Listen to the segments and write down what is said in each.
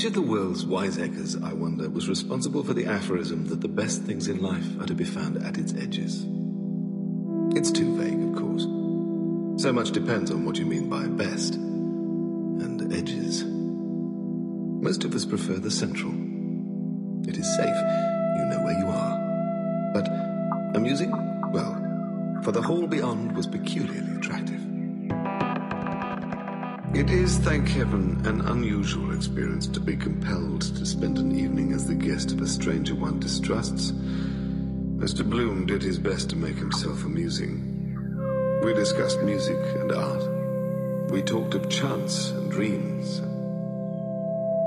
Which of the world's wiseacres, I wonder, was responsible for the aphorism that the best things in life are to be found at its edges? It's too vague, of course. So much depends on what you mean by best and edges. Most of us prefer the central. It is safe, you know where you are. But amusing? Well, for the whole beyond was peculiarly. It is, thank heaven, an unusual experience to be compelled to spend an evening as the guest of a stranger one distrusts. Mr. Bloom did his best to make himself amusing. We discussed music and art. We talked of chance and dreams.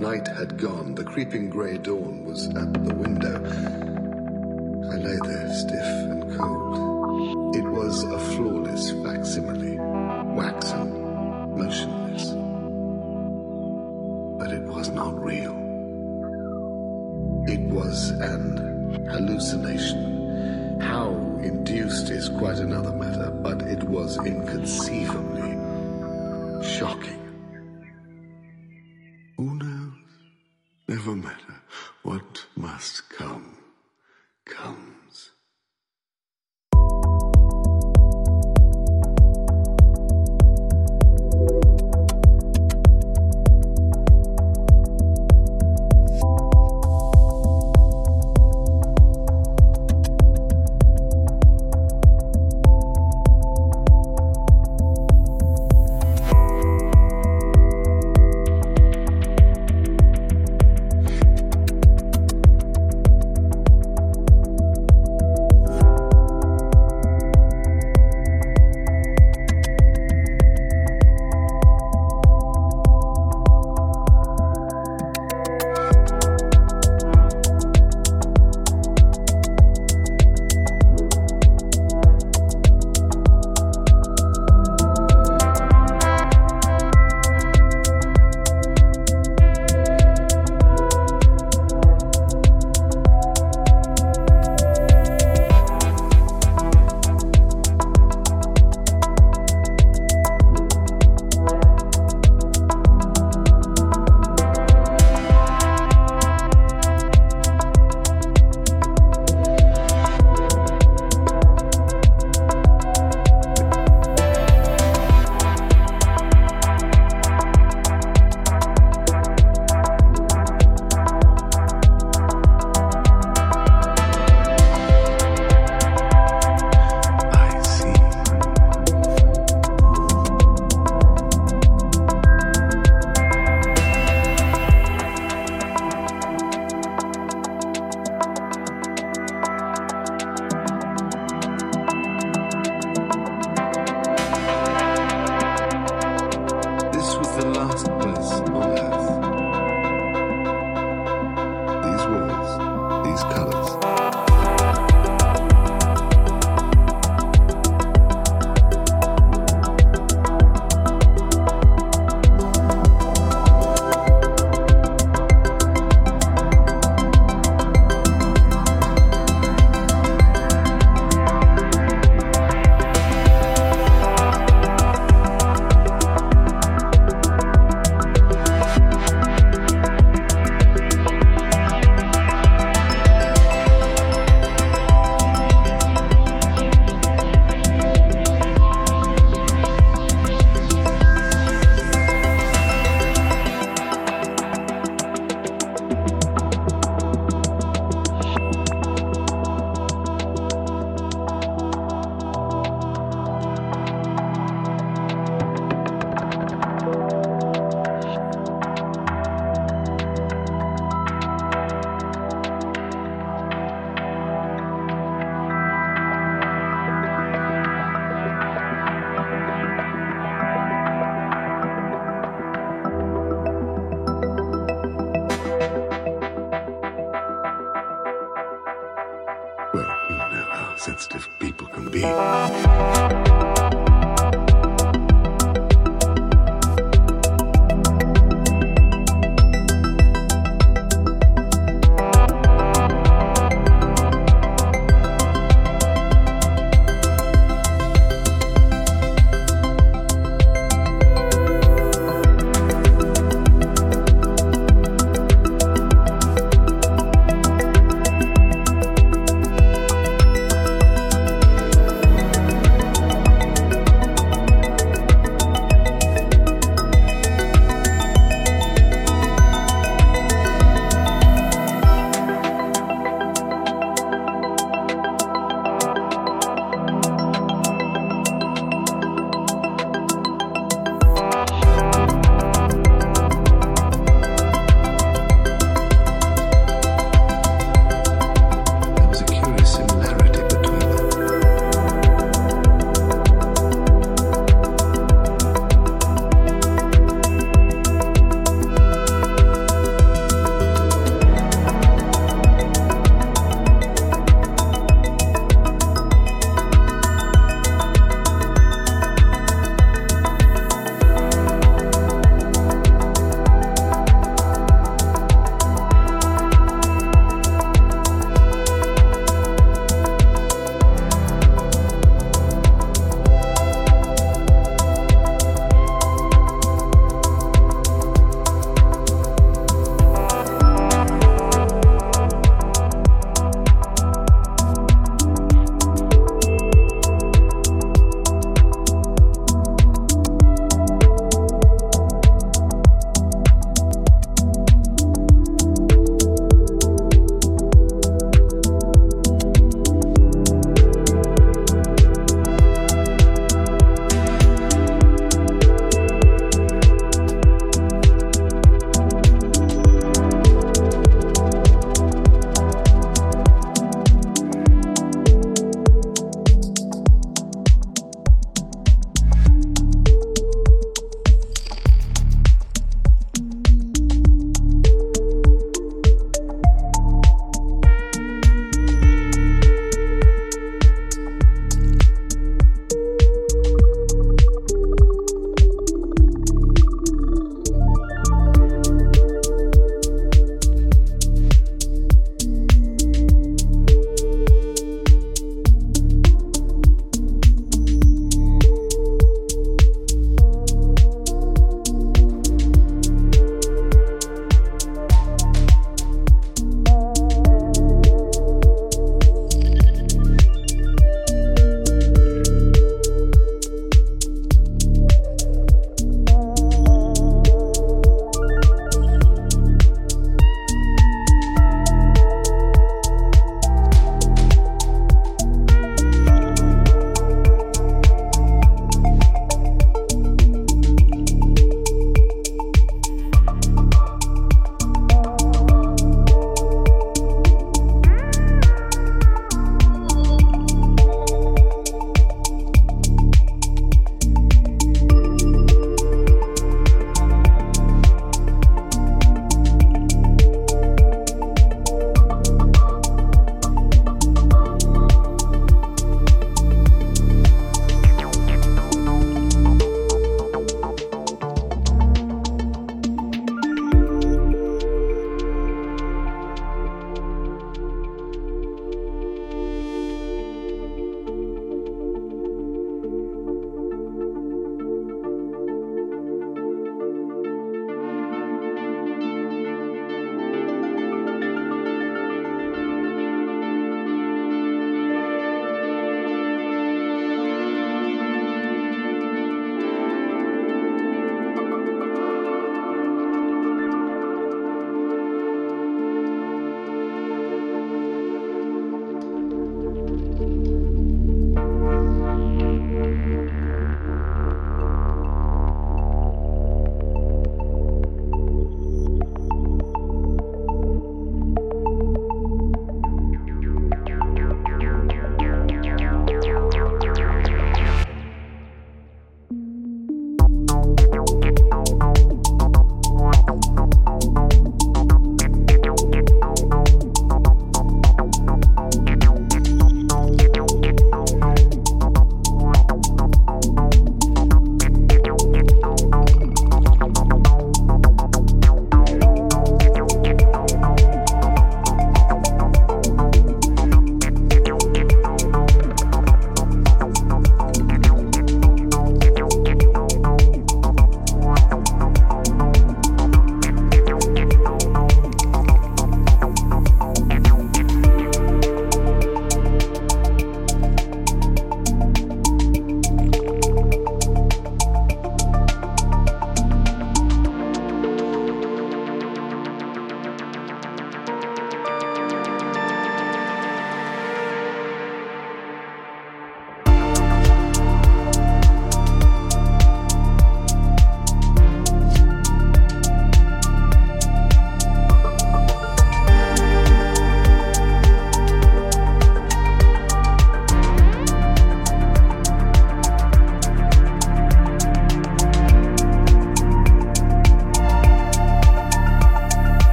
Night had gone, the creeping grey dawn was at the window. I lay there stiff and cold. It was a flawless facsimile,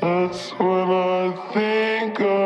That's what I think of.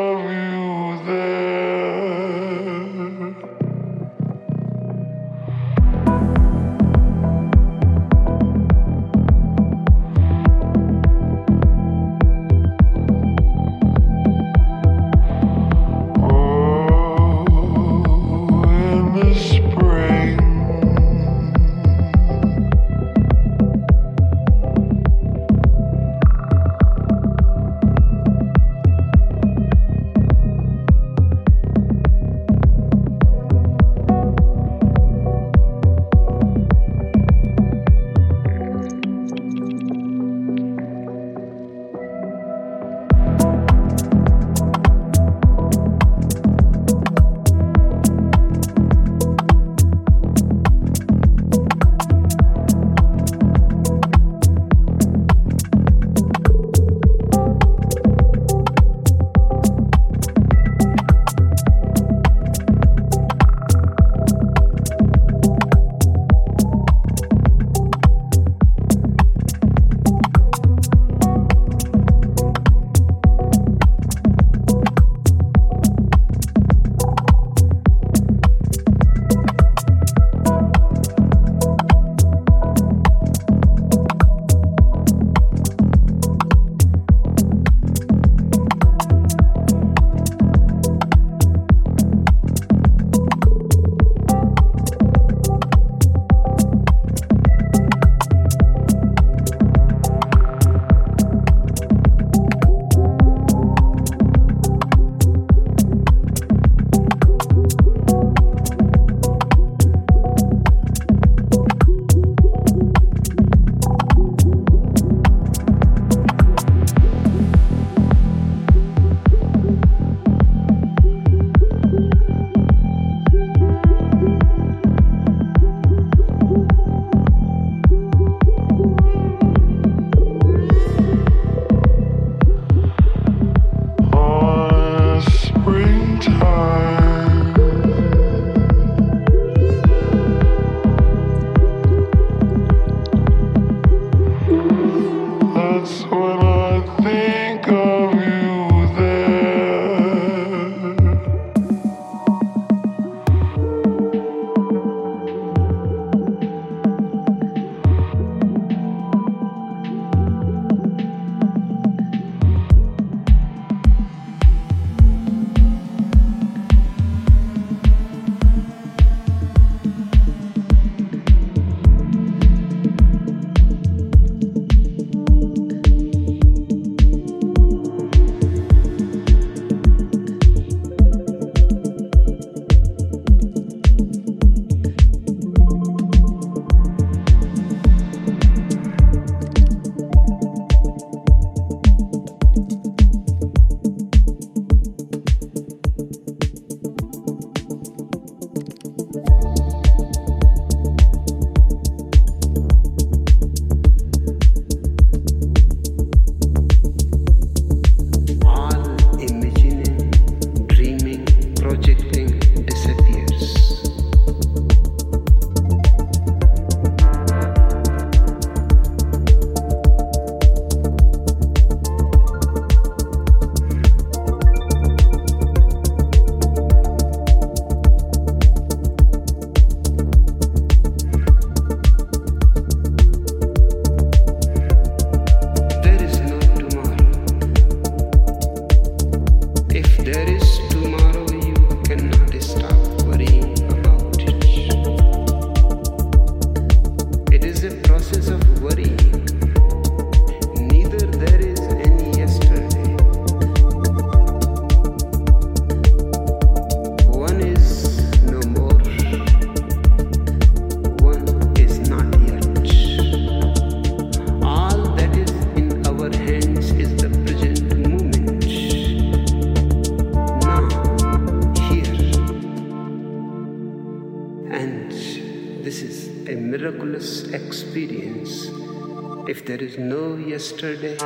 Yesterday.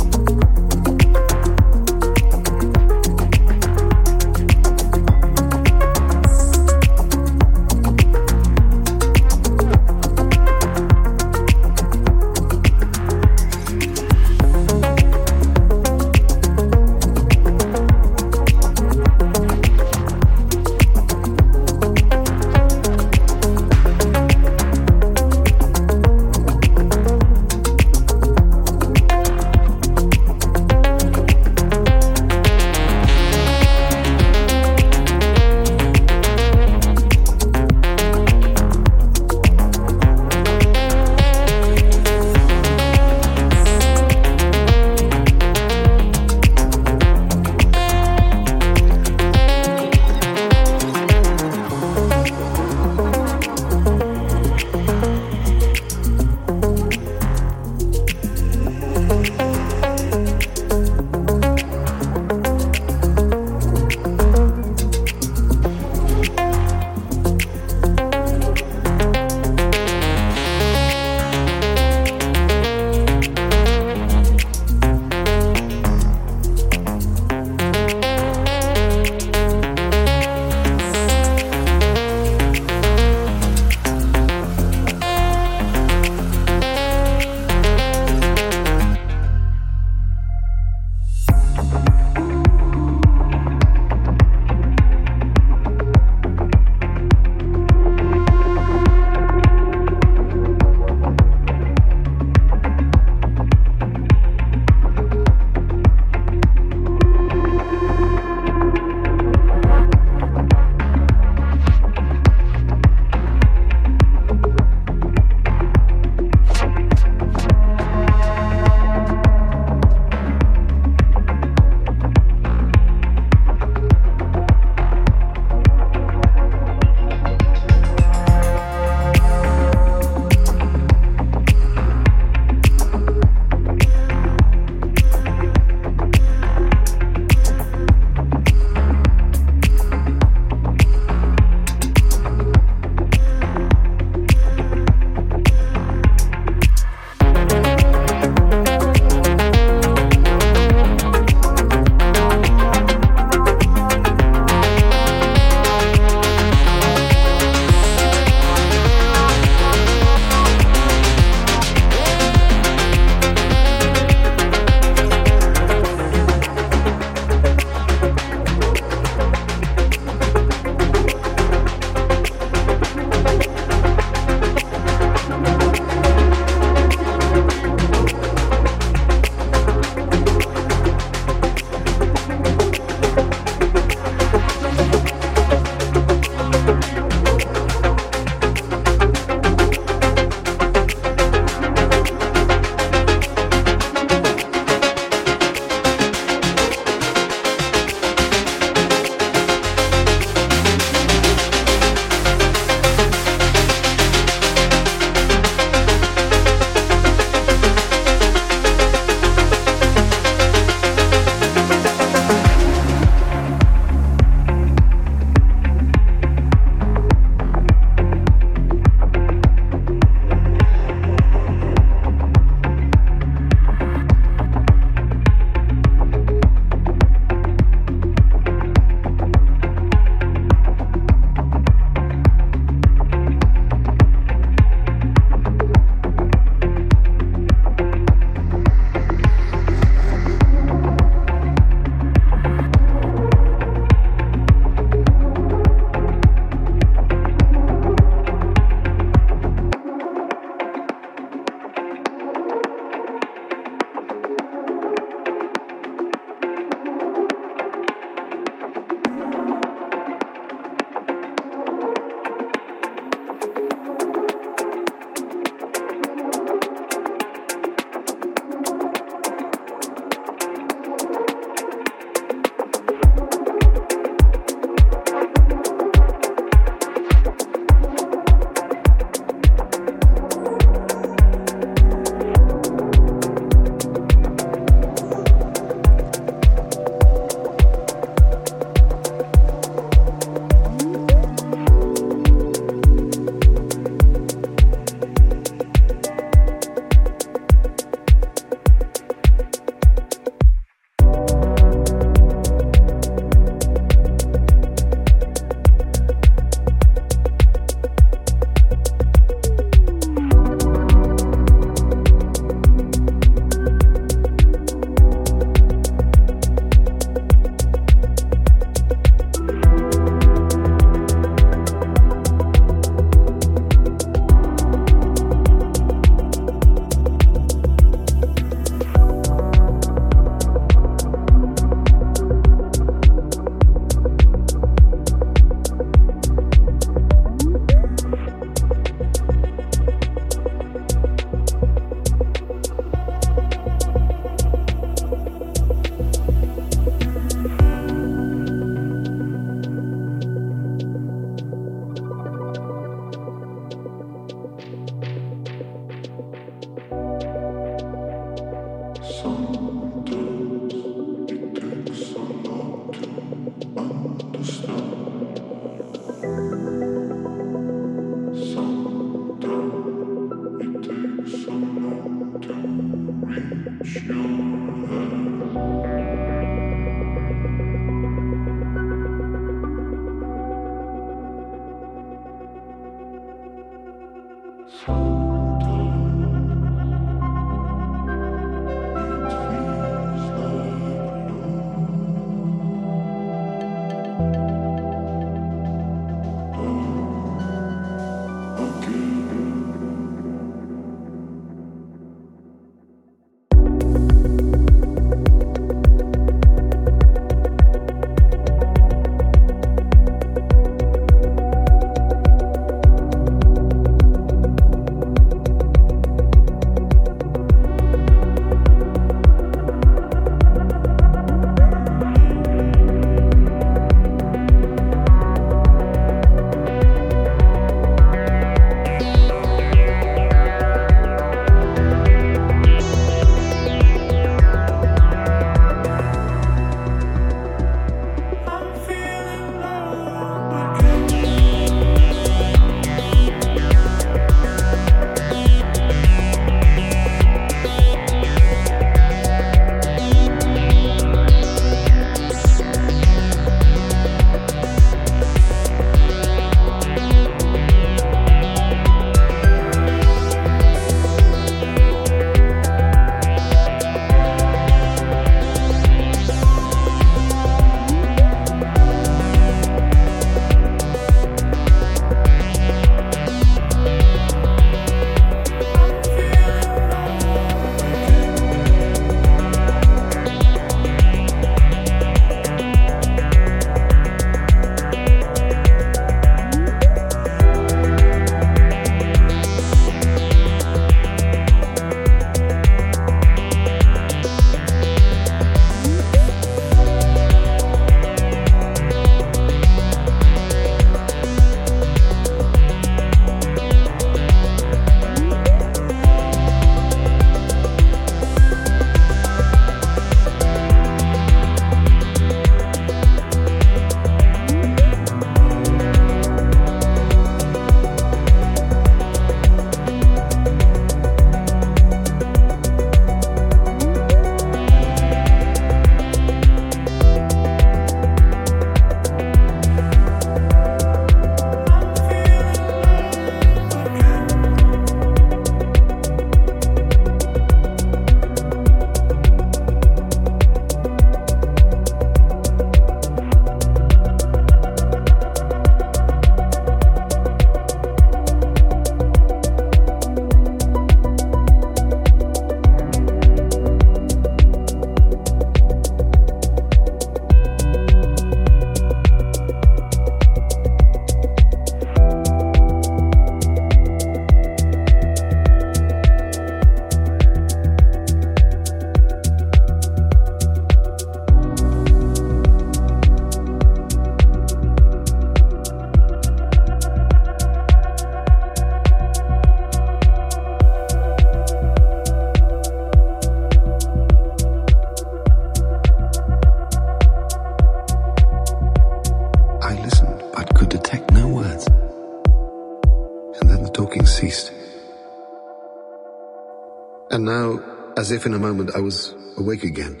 As if in a moment I was awake again.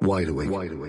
Wide awake. Wide awake.